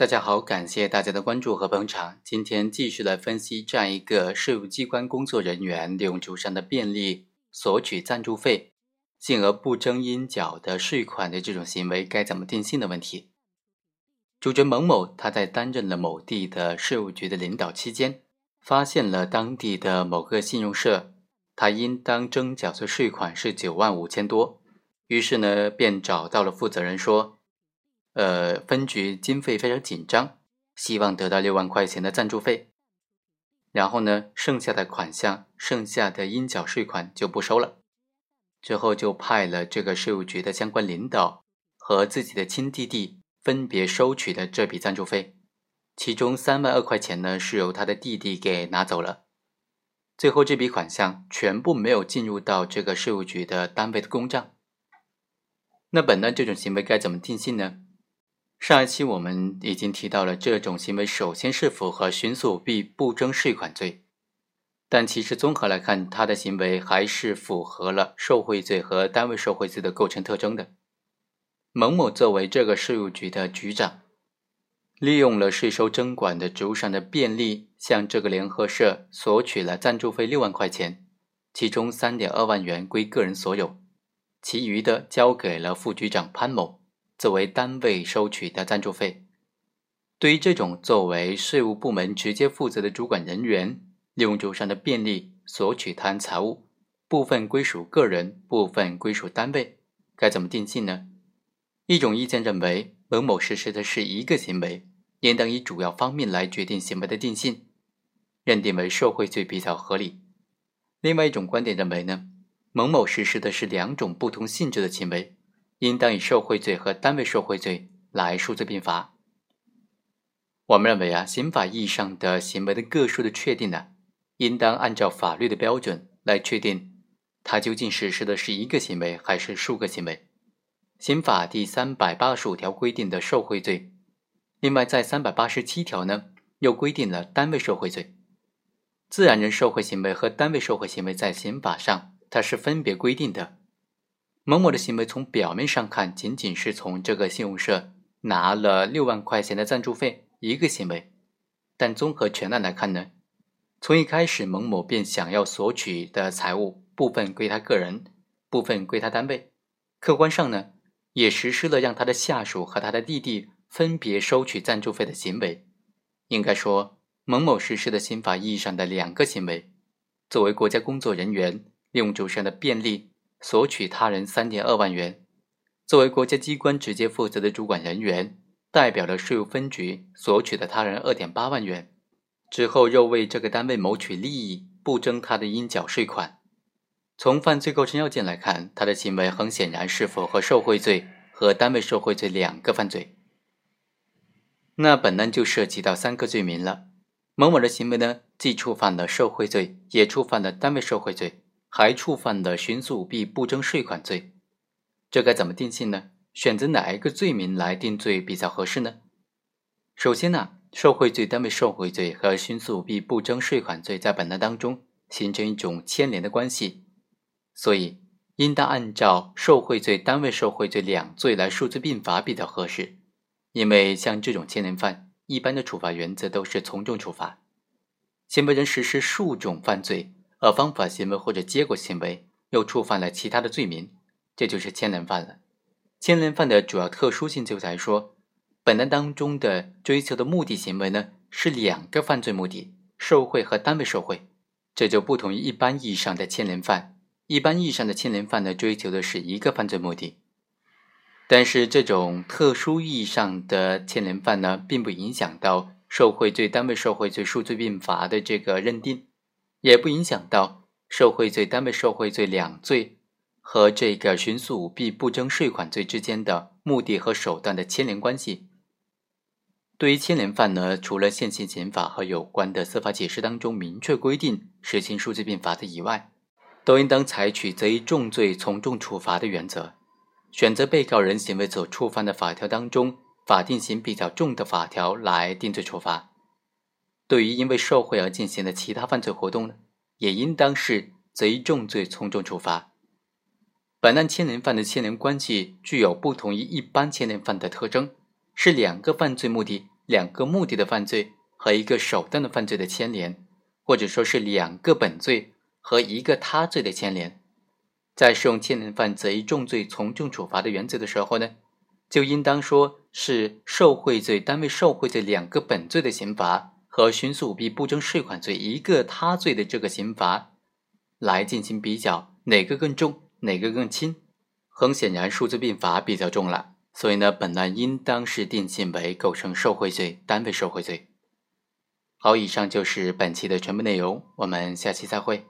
大家好，感谢大家的关注和捧场。今天继续来分析这样一个税务机关工作人员利用主上的便利索取赞助费，进而不征应缴的税款的这种行为该怎么定性的问题。主角蒙某他在担任了某地的税务局的领导期间，发现了当地的某个信用社，他应当征缴的税款是九万五千多，于是呢便找到了负责人说。呃，分局经费非常紧张，希望得到六万块钱的赞助费。然后呢，剩下的款项、剩下的应缴税款就不收了。之后就派了这个税务局的相关领导和自己的亲弟弟分别收取的这笔赞助费，其中三万二块钱呢是由他的弟弟给拿走了。最后这笔款项全部没有进入到这个税务局的单位的公账。那本案这种行为该怎么定性呢？上一期我们已经提到了，这种行为首先是符合寻诉舞弊不征税款罪，但其实综合来看，他的行为还是符合了受贿罪和单位受贿罪的构成特征的。蒙某作为这个税务局的局长，利用了税收征管的职务上的便利，向这个联合社索取了赞助费六万块钱，其中三点二万元归个人所有，其余的交给了副局长潘某。作为单位收取的赞助费，对于这种作为税务部门直接负责的主管人员，利用主上的便利索取他人财物，部分归属个人，部分归属单位，该怎么定性呢？一种意见认为，某某实施的是一个行为，应当以主要方面来决定行为的定性，认定为受贿罪比较合理。另外一种观点认为呢，某某实施的是两种不同性质的行为。应当以受贿罪和单位受贿罪来数罪并罚。我们认为啊，刑法意义上的行为的个数的确定呢，应当按照法律的标准来确定，它究竟实施的是一个行为还是数个行为。刑法第三百八十五条规定的受贿罪，另外在三百八十七条呢，又规定了单位受贿罪。自然人受贿行为和单位受贿行为在刑法上它是分别规定的。蒙某的行为从表面上看，仅仅是从这个信用社拿了六万块钱的赞助费一个行为，但综合全案来看呢，从一开始蒙某便想要索取的财物部分归他个人，部分归他单位，客观上呢也实施了让他的下属和他的弟弟分别收取赞助费的行为。应该说，蒙某实施的刑法意义上的两个行为，作为国家工作人员，利用主上的便利。索取他人三点二万元，作为国家机关直接负责的主管人员，代表了税务分局索取的他人二点八万元，之后又为这个单位谋取利益，不征他的应缴税款。从犯罪构成要件来看，他的行为很显然是符合受贿罪和单位受贿罪两个犯罪。那本案就涉及到三个罪名了。某某的行为呢，既触犯了受贿罪，也触犯了单位受贿罪。还触犯了寻诉舞弊不征税款罪，这该怎么定性呢？选择哪一个罪名来定罪比较合适呢？首先呢，受贿罪、单位受贿罪和寻诉舞弊不征税款罪在本案当中形成一种牵连的关系，所以应当按照受贿罪、单位受贿罪两罪来数罪并罚比较合适。因为像这种牵连犯，一般的处罚原则都是从重处罚，行为人实施数种犯罪。而方法行为或者结果行为又触犯了其他的罪名，这就是牵连犯了。牵连犯的主要特殊性就在说，本案当中的追求的目的行为呢是两个犯罪目的，受贿和单位受贿，这就不同于一般意义上的牵连犯。一般意义上的牵连犯呢追求的是一个犯罪目的，但是这种特殊意义上的牵连犯呢，并不影响到受贿罪、单位受贿罪数罪并罚的这个认定。也不影响到受贿罪、单位受贿罪两罪和这个寻诉舞弊不征税款罪之间的目的和手段的牵连关系。对于牵连犯呢，除了现行刑法和有关的司法解释当中明确规定实行数罪并罚的以外，都应当采取择一重罪从重处罚的原则，选择被告人行为所触犯的法条当中法定刑比较重的法条来定罪处罚。对于因为受贿而进行的其他犯罪活动呢，也应当是择一重罪从重处罚。本案牵连犯的牵连关系具有不同于一般牵连犯的特征，是两个犯罪目的、两个目的的犯罪和一个手段的犯罪的牵连，或者说是两个本罪和一个他罪的牵连，在适用牵连犯贼重罪从重处罚的原则的时候呢，就应当说是受贿罪单位受贿罪两个本罪的刑罚和徇私舞弊不征税款罪一个他罪的这个刑罚来进行比较，哪个更重，哪个更轻？很显然，数字并罚比较重了。所以呢，本案应当是定性为构成受贿罪，单位受贿罪。好，以上就是本期的全部内容，我们下期再会。